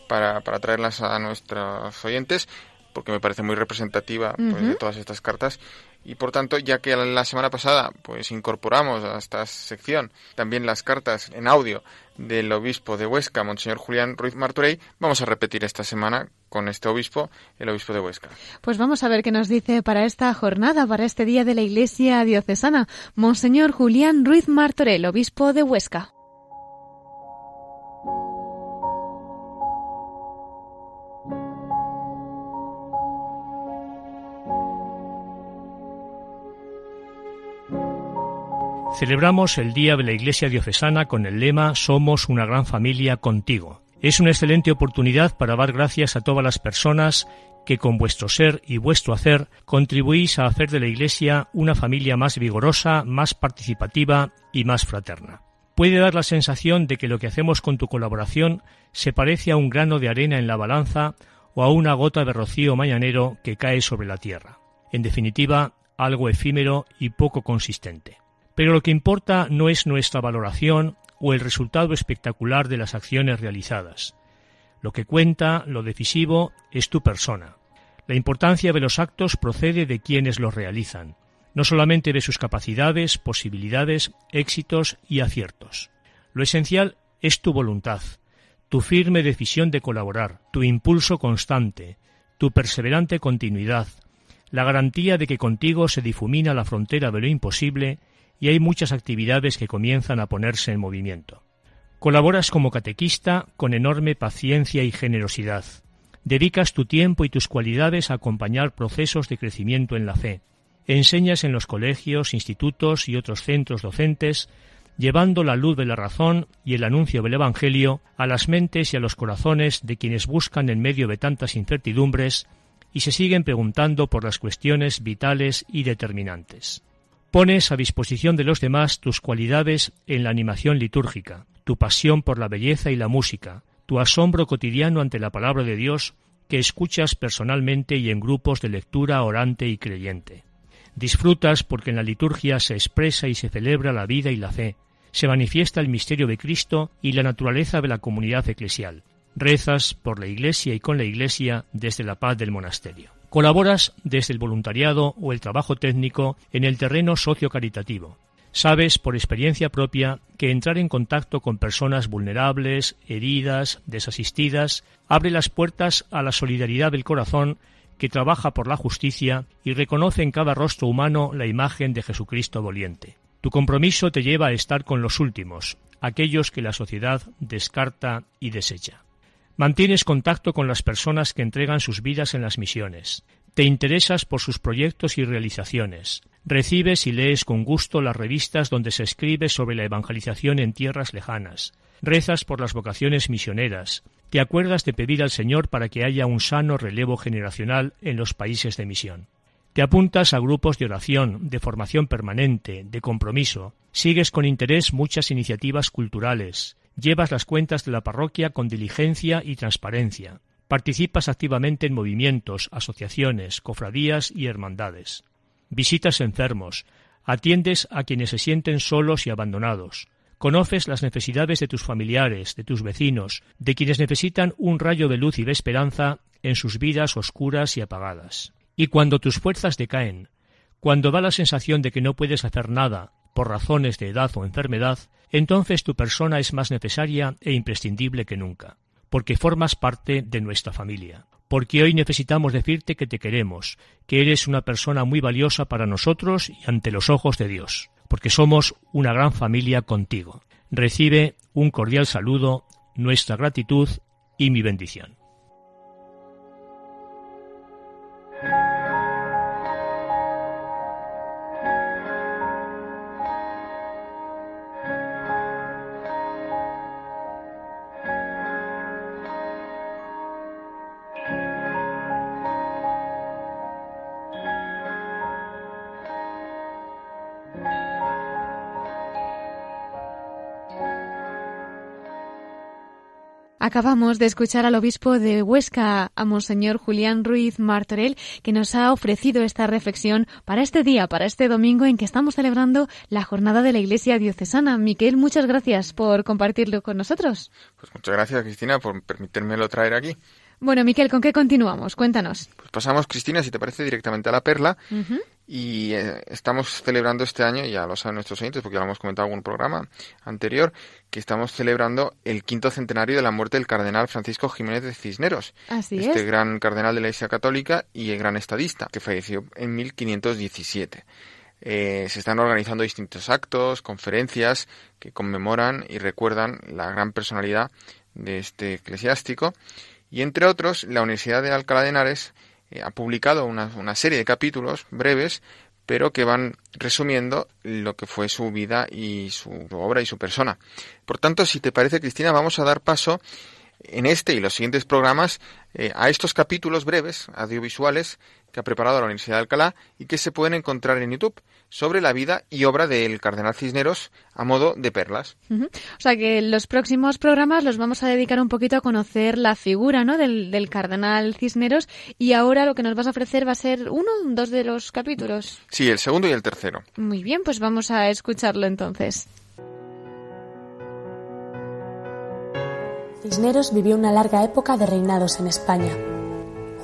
para, para traerlas a nuestros oyentes porque me parece muy representativa pues, de todas estas cartas y por tanto, ya que la semana pasada pues incorporamos a esta sección también las cartas en audio del obispo de Huesca, Monseñor Julián Ruiz Martorey, vamos a repetir esta semana con este obispo, el obispo de Huesca. Pues vamos a ver qué nos dice para esta jornada, para este día de la Iglesia diocesana, Monseñor Julián Ruiz Martorell, obispo de Huesca. Celebramos el Día de la Iglesia Diocesana con el lema Somos una gran familia contigo. Es una excelente oportunidad para dar gracias a todas las personas que con vuestro ser y vuestro hacer contribuís a hacer de la Iglesia una familia más vigorosa, más participativa y más fraterna. Puede dar la sensación de que lo que hacemos con tu colaboración se parece a un grano de arena en la balanza o a una gota de rocío mañanero que cae sobre la tierra. En definitiva, algo efímero y poco consistente. Pero lo que importa no es nuestra valoración o el resultado espectacular de las acciones realizadas. Lo que cuenta, lo decisivo, es tu persona. La importancia de los actos procede de quienes los realizan, no solamente de sus capacidades, posibilidades, éxitos y aciertos. Lo esencial es tu voluntad, tu firme decisión de colaborar, tu impulso constante, tu perseverante continuidad, la garantía de que contigo se difumina la frontera de lo imposible y hay muchas actividades que comienzan a ponerse en movimiento. Colaboras como catequista con enorme paciencia y generosidad. Dedicas tu tiempo y tus cualidades a acompañar procesos de crecimiento en la fe. Enseñas en los colegios, institutos y otros centros docentes, llevando la luz de la razón y el anuncio del Evangelio a las mentes y a los corazones de quienes buscan en medio de tantas incertidumbres y se siguen preguntando por las cuestiones vitales y determinantes. Pones a disposición de los demás tus cualidades en la animación litúrgica, tu pasión por la belleza y la música, tu asombro cotidiano ante la palabra de Dios que escuchas personalmente y en grupos de lectura orante y creyente. Disfrutas porque en la liturgia se expresa y se celebra la vida y la fe, se manifiesta el misterio de Cristo y la naturaleza de la comunidad eclesial. Rezas por la Iglesia y con la Iglesia desde la paz del monasterio. Colaboras desde el voluntariado o el trabajo técnico en el terreno socio-caritativo. Sabes por experiencia propia que entrar en contacto con personas vulnerables, heridas, desasistidas, abre las puertas a la solidaridad del corazón que trabaja por la justicia y reconoce en cada rostro humano la imagen de Jesucristo doliente. Tu compromiso te lleva a estar con los últimos, aquellos que la sociedad descarta y desecha. Mantienes contacto con las personas que entregan sus vidas en las misiones. Te interesas por sus proyectos y realizaciones. Recibes y lees con gusto las revistas donde se escribe sobre la evangelización en tierras lejanas. Rezas por las vocaciones misioneras. Te acuerdas de pedir al Señor para que haya un sano relevo generacional en los países de misión. Te apuntas a grupos de oración, de formación permanente, de compromiso. Sigues con interés muchas iniciativas culturales. Llevas las cuentas de la parroquia con diligencia y transparencia. Participas activamente en movimientos, asociaciones, cofradías y hermandades. Visitas enfermos. Atiendes a quienes se sienten solos y abandonados. Conoces las necesidades de tus familiares, de tus vecinos, de quienes necesitan un rayo de luz y de esperanza en sus vidas oscuras y apagadas. Y cuando tus fuerzas decaen, cuando da la sensación de que no puedes hacer nada, por razones de edad o enfermedad, entonces tu persona es más necesaria e imprescindible que nunca, porque formas parte de nuestra familia, porque hoy necesitamos decirte que te queremos, que eres una persona muy valiosa para nosotros y ante los ojos de Dios, porque somos una gran familia contigo. Recibe un cordial saludo, nuestra gratitud y mi bendición. Acabamos de escuchar al obispo de Huesca, a Monseñor Julián Ruiz Martorell, que nos ha ofrecido esta reflexión para este día, para este domingo en que estamos celebrando la jornada de la Iglesia Diocesana. Miquel, muchas gracias por compartirlo con nosotros. Pues muchas gracias, Cristina, por permitírmelo traer aquí. Bueno, Miquel, ¿con qué continuamos? Cuéntanos. Pues pasamos, Cristina, si te parece, directamente a la perla. Y eh, estamos celebrando este año, ya lo saben nuestros oyentes, porque ya lo hemos comentado en algún programa anterior, que estamos celebrando el quinto centenario de la muerte del cardenal Francisco Jiménez de Cisneros. Así este es. gran cardenal de la Iglesia Católica y el gran estadista, que falleció en 1517. Eh, se están organizando distintos actos, conferencias que conmemoran y recuerdan la gran personalidad de este eclesiástico. Y entre otros, la Universidad de Alcalá de Henares eh, ha publicado una, una serie de capítulos breves, pero que van resumiendo lo que fue su vida y su obra y su persona. Por tanto, si te parece, Cristina, vamos a dar paso en este y los siguientes programas eh, a estos capítulos breves, audiovisuales, que ha preparado la Universidad de Alcalá y que se pueden encontrar en YouTube sobre la vida y obra del cardenal Cisneros a modo de perlas. O sea que los próximos programas los vamos a dedicar un poquito a conocer la figura ¿no? del, del cardenal Cisneros y ahora lo que nos vas a ofrecer va a ser uno, dos de los capítulos. Sí, el segundo y el tercero. Muy bien, pues vamos a escucharlo entonces. Cisneros vivió una larga época de reinados en España.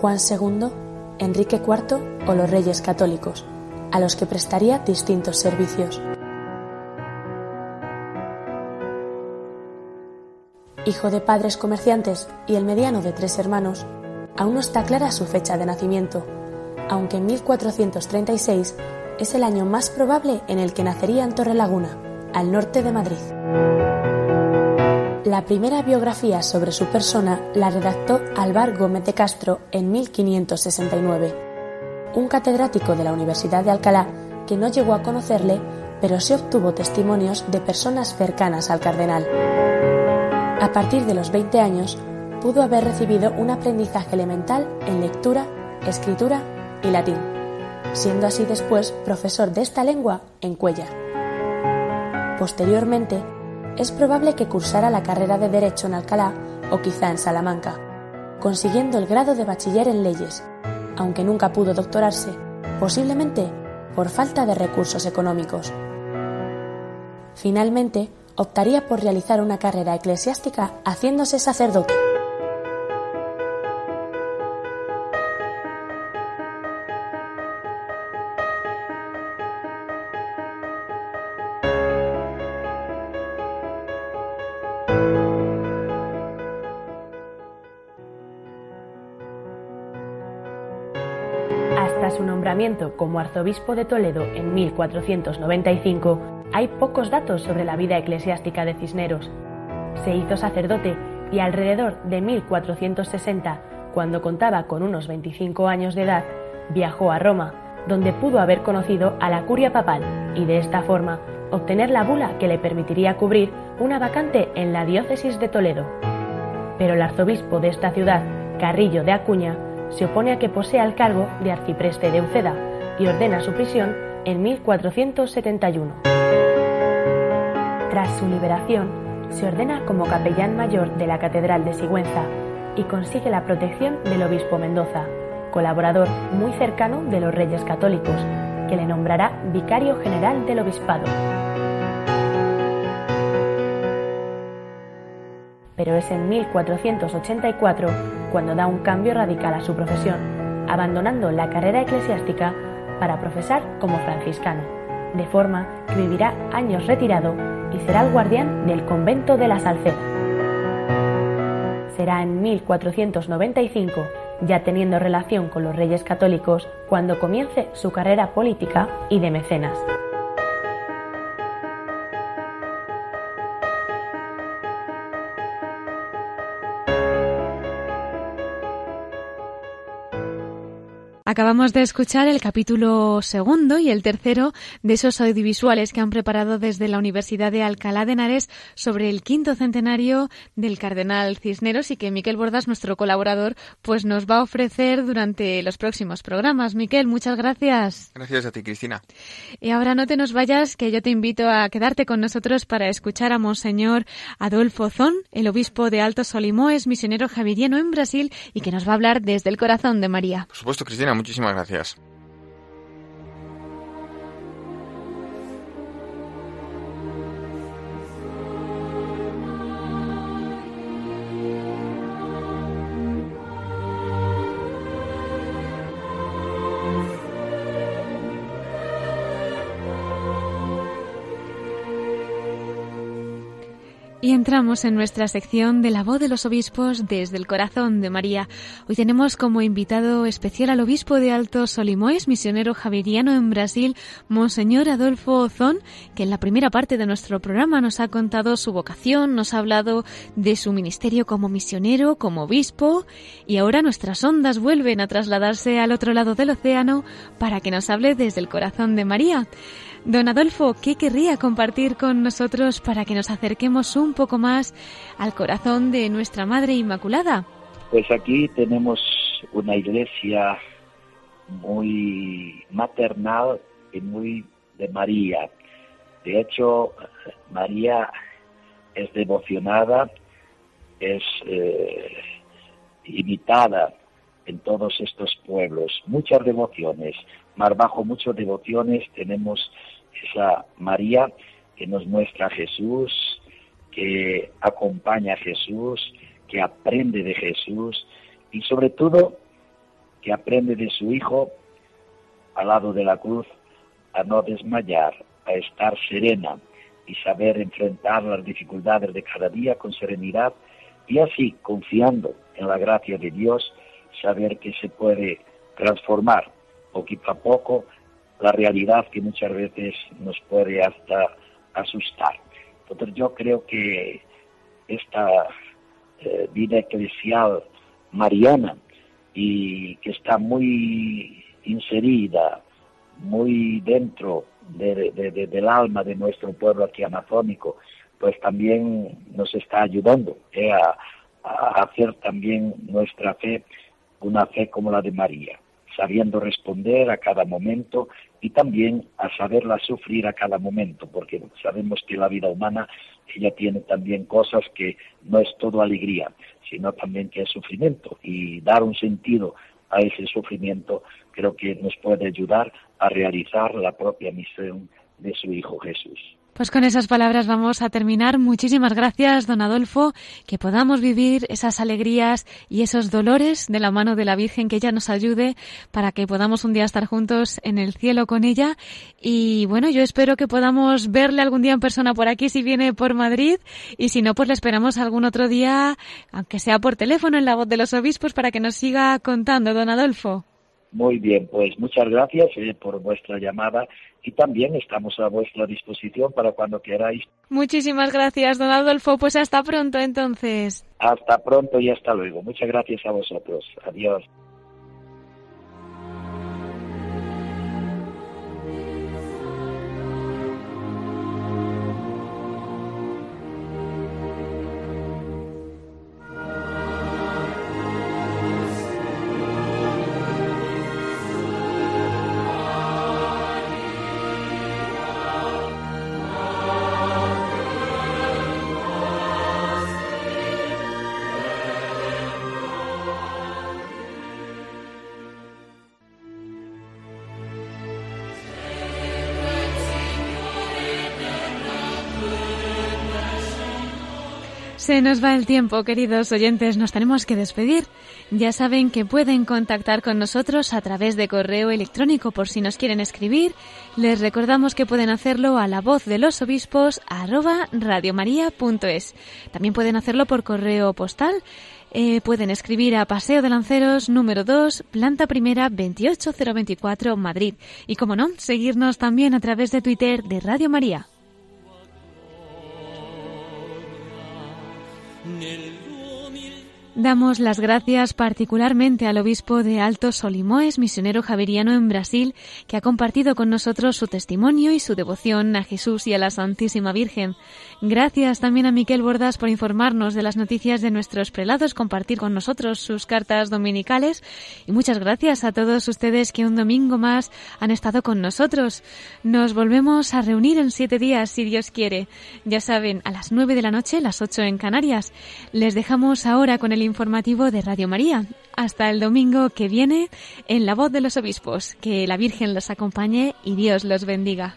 Juan II, Enrique IV o los reyes católicos, a los que prestaría distintos servicios. Hijo de padres comerciantes y el mediano de tres hermanos, aún no está clara su fecha de nacimiento, aunque en 1436 es el año más probable en el que nacería en Torrelaguna, al norte de Madrid. La primera biografía sobre su persona la redactó Álvar Gómez de Castro en 1569, un catedrático de la Universidad de Alcalá que no llegó a conocerle, pero sí obtuvo testimonios de personas cercanas al cardenal. A partir de los 20 años, pudo haber recibido un aprendizaje elemental en lectura, escritura y latín, siendo así después profesor de esta lengua en Cuellar. Posteriormente, es probable que cursara la carrera de Derecho en Alcalá o quizá en Salamanca, consiguiendo el grado de bachiller en leyes, aunque nunca pudo doctorarse, posiblemente por falta de recursos económicos. Finalmente, optaría por realizar una carrera eclesiástica haciéndose sacerdote. Como arzobispo de Toledo en 1495, hay pocos datos sobre la vida eclesiástica de Cisneros. Se hizo sacerdote y alrededor de 1460, cuando contaba con unos 25 años de edad, viajó a Roma, donde pudo haber conocido a la curia papal y de esta forma obtener la bula que le permitiría cubrir una vacante en la diócesis de Toledo. Pero el arzobispo de esta ciudad, Carrillo de Acuña, se opone a que posea el cargo de arcipreste de Uceda y ordena su prisión en 1471. Tras su liberación, se ordena como capellán mayor de la Catedral de Sigüenza y consigue la protección del obispo Mendoza, colaborador muy cercano de los reyes católicos, que le nombrará vicario general del obispado. Pero es en 1484 cuando da un cambio radical a su profesión, abandonando la carrera eclesiástica para profesar como franciscano, de forma que vivirá años retirado y será el guardián del convento de la Salceda. Será en 1495, ya teniendo relación con los reyes católicos, cuando comience su carrera política y de mecenas. Acabamos de escuchar el capítulo segundo y el tercero de esos audiovisuales que han preparado desde la Universidad de Alcalá de Henares sobre el quinto centenario del cardenal Cisneros y que Miquel Bordas, nuestro colaborador, pues nos va a ofrecer durante los próximos programas. Miquel, muchas gracias. Gracias a ti, Cristina. Y ahora no te nos vayas, que yo te invito a quedarte con nosotros para escuchar a Monseñor Adolfo Zón, el obispo de Alto Solimoes, misionero javeriano en Brasil y que nos va a hablar desde el corazón de María. Por supuesto, Cristina, muchísimas gracias. Entramos en nuestra sección de la voz de los obispos desde el corazón de María. Hoy tenemos como invitado especial al obispo de Alto Solimoes, misionero javeriano en Brasil, Monseñor Adolfo Ozón, que en la primera parte de nuestro programa nos ha contado su vocación, nos ha hablado de su ministerio como misionero, como obispo, y ahora nuestras ondas vuelven a trasladarse al otro lado del océano para que nos hable desde el corazón de María. Don Adolfo, ¿qué querría compartir con nosotros para que nos acerquemos un poco más al corazón de nuestra Madre Inmaculada? Pues aquí tenemos una iglesia muy maternal y muy de María. De hecho, María es devocionada, es eh, imitada en todos estos pueblos. Muchas devociones, más bajo muchas devociones tenemos esa María que nos muestra a Jesús, que acompaña a Jesús, que aprende de Jesús y sobre todo que aprende de su Hijo al lado de la cruz a no desmayar, a estar serena y saber enfrentar las dificultades de cada día con serenidad y así, confiando en la gracia de Dios, saber que se puede transformar poquito a poco la realidad que muchas veces nos puede hasta asustar. Entonces yo creo que esta eh, vida eclesial mariana y que está muy inserida, muy dentro del alma de nuestro pueblo aquí amazónico, pues también nos está ayudando eh, a hacer también nuestra fe una fe como la de María sabiendo responder a cada momento y también a saberla sufrir a cada momento, porque sabemos que la vida humana ella tiene también cosas que no es todo alegría, sino también que es sufrimiento y dar un sentido a ese sufrimiento creo que nos puede ayudar a realizar la propia misión de su Hijo Jesús. Pues con esas palabras vamos a terminar. Muchísimas gracias, don Adolfo, que podamos vivir esas alegrías y esos dolores de la mano de la Virgen, que ella nos ayude para que podamos un día estar juntos en el cielo con ella. Y bueno, yo espero que podamos verle algún día en persona por aquí si viene por Madrid y si no, pues le esperamos algún otro día, aunque sea por teléfono en la voz de los obispos, para que nos siga contando, don Adolfo. Muy bien, pues muchas gracias eh, por vuestra llamada y también estamos a vuestra disposición para cuando queráis. Muchísimas gracias, don Adolfo. Pues hasta pronto entonces. Hasta pronto y hasta luego. Muchas gracias a vosotros. Adiós. Se nos va el tiempo, queridos oyentes, nos tenemos que despedir. Ya saben que pueden contactar con nosotros a través de correo electrónico por si nos quieren escribir. Les recordamos que pueden hacerlo a la voz de los obispos radiomaria.es. También pueden hacerlo por correo postal. Eh, pueden escribir a Paseo de Lanceros número 2, planta primera 28024 Madrid. Y como no, seguirnos también a través de Twitter de Radio María. nel Damos las gracias particularmente al obispo de Alto Solimoes, misionero javeriano en Brasil, que ha compartido con nosotros su testimonio y su devoción a Jesús y a la Santísima Virgen. Gracias también a Miquel Bordas por informarnos de las noticias de nuestros prelados, compartir con nosotros sus cartas dominicales y muchas gracias a todos ustedes que un domingo más han estado con nosotros. Nos volvemos a reunir en siete días, si Dios quiere. Ya saben, a las nueve de la noche, las ocho en Canarias. Les dejamos ahora con el informativo de Radio María. Hasta el domingo que viene en la voz de los obispos. Que la Virgen los acompañe y Dios los bendiga.